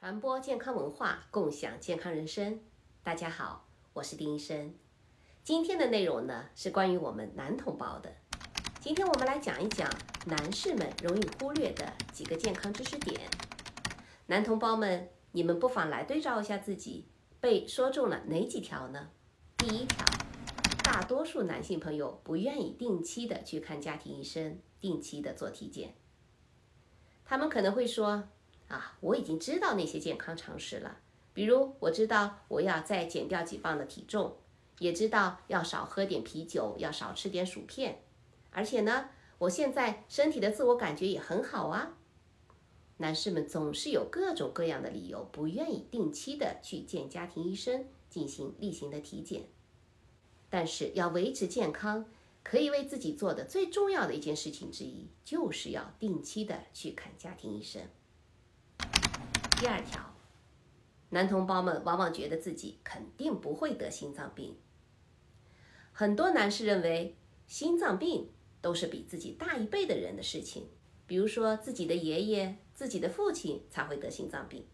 传播健康文化，共享健康人生。大家好，我是丁医生。今天的内容呢是关于我们男同胞的。今天我们来讲一讲男士们容易忽略的几个健康知识点。男同胞们，你们不妨来对照一下自己被说中了哪几条呢？第一条，多数男性朋友不愿意定期的去看家庭医生，定期的做体检。他们可能会说：“啊，我已经知道那些健康常识了，比如我知道我要再减掉几磅的体重。”也知道要少喝点啤酒，要少吃点薯片，而且呢，我现在身体的自我感觉也很好啊。男士们总是有各种各样的理由，不愿意定期的去见家庭医生进行例行的体检。但是要维持健康，可以为自己做的最重要的一件事情之一，就是要定期的去看家庭医生。第二条，男同胞们往往觉得自己肯定不会得心脏病。很多男士认为心脏病都是比自己大一辈的人的事情，比如说自己的爷爷、自己的父亲才会得心脏病。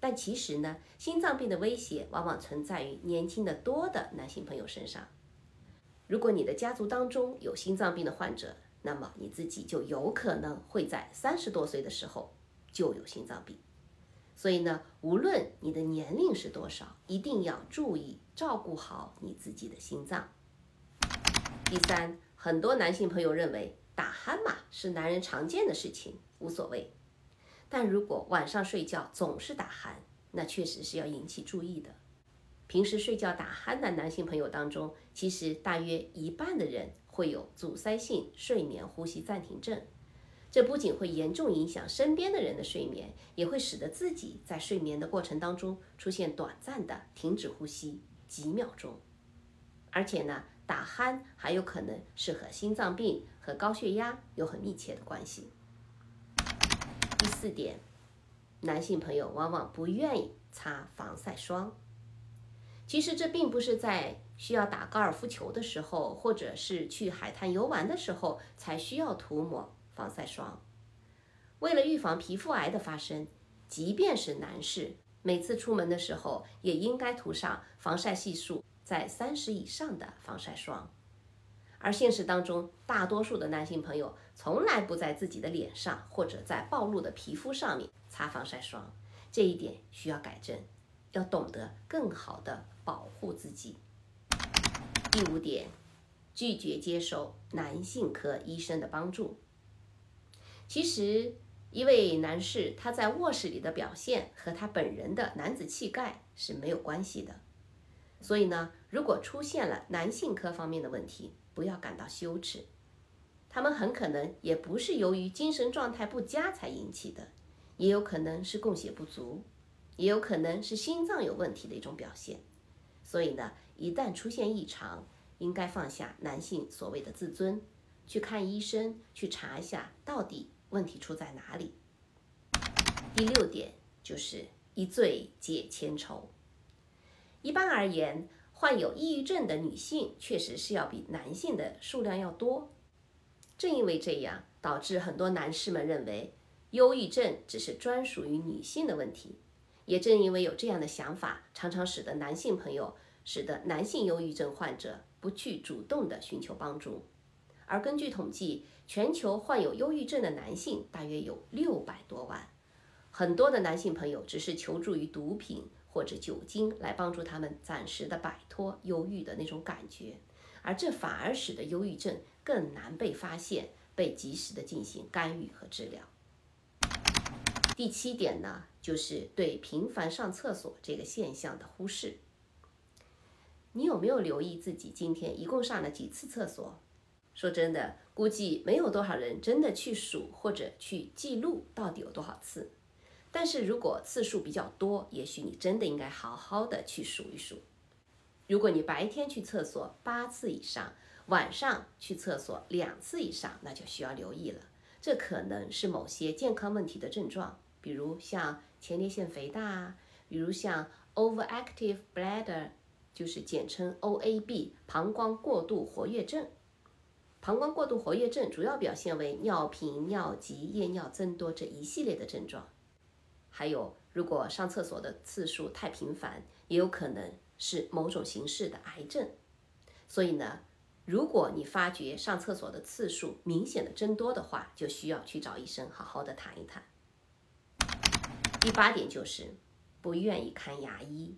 但其实呢，心脏病的威胁往往存在于年轻的多的男性朋友身上。如果你的家族当中有心脏病的患者，那么你自己就有可能会在三十多岁的时候就有心脏病。所以呢，无论你的年龄是多少，一定要注意照顾好你自己的心脏。第三，很多男性朋友认为打鼾嘛是男人常见的事情，无所谓。但如果晚上睡觉总是打鼾，那确实是要引起注意的。平时睡觉打鼾的男性朋友当中，其实大约一半的人会有阻塞性睡眠呼吸暂停症。这不仅会严重影响身边的人的睡眠，也会使得自己在睡眠的过程当中出现短暂的停止呼吸几秒钟。而且呢，打鼾还有可能是和心脏病和高血压有很密切的关系。四点，男性朋友往往不愿意擦防晒霜。其实这并不是在需要打高尔夫球的时候，或者是去海滩游玩的时候才需要涂抹。防晒霜，为了预防皮肤癌的发生，即便是男士，每次出门的时候也应该涂上防晒系数在三十以上的防晒霜。而现实当中，大多数的男性朋友从来不在自己的脸上或者在暴露的皮肤上面擦防晒霜，这一点需要改正，要懂得更好的保护自己。第五点，拒绝接受男性科医生的帮助。其实，一位男士他在卧室里的表现和他本人的男子气概是没有关系的。所以呢，如果出现了男性科方面的问题，不要感到羞耻。他们很可能也不是由于精神状态不佳才引起的，也有可能是供血不足，也有可能是心脏有问题的一种表现。所以呢，一旦出现异常，应该放下男性所谓的自尊，去看医生，去查一下到底。问题出在哪里？第六点就是一醉解千愁。一般而言，患有抑郁症的女性确实是要比男性的数量要多。正因为这样，导致很多男士们认为忧郁症只是专属于女性的问题。也正因为有这样的想法，常常使得男性朋友，使得男性忧郁症患者不去主动的寻求帮助。而根据统计，全球患有忧郁症的男性大约有六百多万，很多的男性朋友只是求助于毒品或者酒精来帮助他们暂时的摆脱忧郁的那种感觉，而这反而使得忧郁症更难被发现、被及时的进行干预和治疗。第七点呢，就是对频繁上厕所这个现象的忽视。你有没有留意自己今天一共上了几次厕所？说真的，估计没有多少人真的去数或者去记录到底有多少次。但是如果次数比较多，也许你真的应该好好的去数一数。如果你白天去厕所八次以上，晚上去厕所两次以上，那就需要留意了。这可能是某些健康问题的症状，比如像前列腺肥大，比如像 overactive bladder，就是简称 OAB，膀胱过度活跃症。膀胱过度活跃症主要表现为尿频、尿急、夜尿增多这一系列的症状。还有，如果上厕所的次数太频繁，也有可能是某种形式的癌症。所以呢，如果你发觉上厕所的次数明显的增多的话，就需要去找医生好好的谈一谈。第八点就是不愿意看牙医。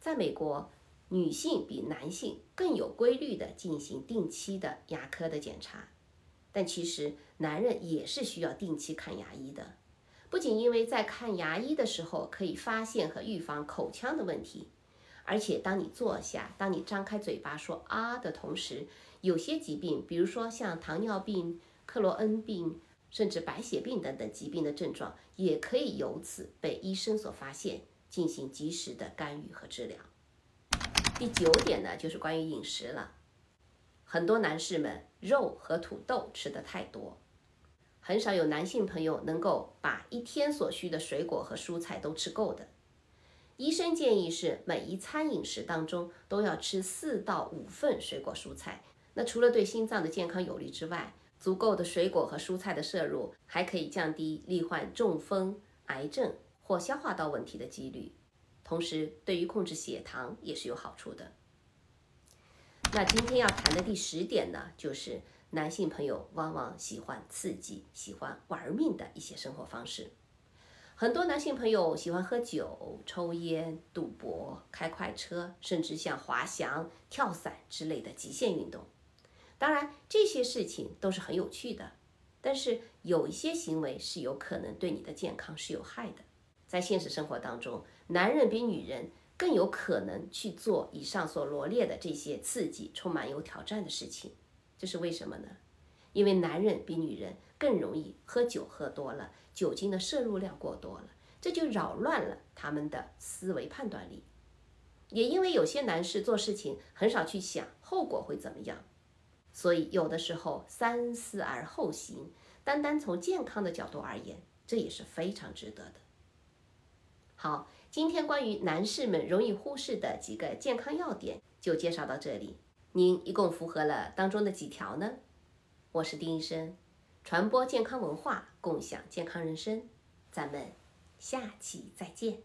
在美国。女性比男性更有规律的进行定期的牙科的检查，但其实男人也是需要定期看牙医的。不仅因为在看牙医的时候可以发现和预防口腔的问题，而且当你坐下、当你张开嘴巴说啊的同时，有些疾病，比如说像糖尿病、克罗恩病，甚至白血病等等疾病的症状，也可以由此被医生所发现，进行及时的干预和治疗。第九点呢，就是关于饮食了。很多男士们肉和土豆吃的太多，很少有男性朋友能够把一天所需的水果和蔬菜都吃够的。医生建议是每一餐饮食当中都要吃四到五份水果蔬菜。那除了对心脏的健康有利之外，足够的水果和蔬菜的摄入还可以降低罹患中风、癌症或消化道问题的几率。同时，对于控制血糖也是有好处的。那今天要谈的第十点呢，就是男性朋友往往喜欢刺激、喜欢玩命的一些生活方式。很多男性朋友喜欢喝酒、抽烟、赌博、开快车，甚至像滑翔、跳伞之类的极限运动。当然，这些事情都是很有趣的，但是有一些行为是有可能对你的健康是有害的。在现实生活当中，男人比女人更有可能去做以上所罗列的这些刺激、充满有挑战的事情。这是为什么呢？因为男人比女人更容易喝酒，喝多了，酒精的摄入量过多了，这就扰乱了他们的思维判断力。也因为有些男士做事情很少去想后果会怎么样，所以有的时候三思而后行。单单从健康的角度而言，这也是非常值得的。好，今天关于男士们容易忽视的几个健康要点就介绍到这里。您一共符合了当中的几条呢？我是丁医生，传播健康文化，共享健康人生，咱们下期再见。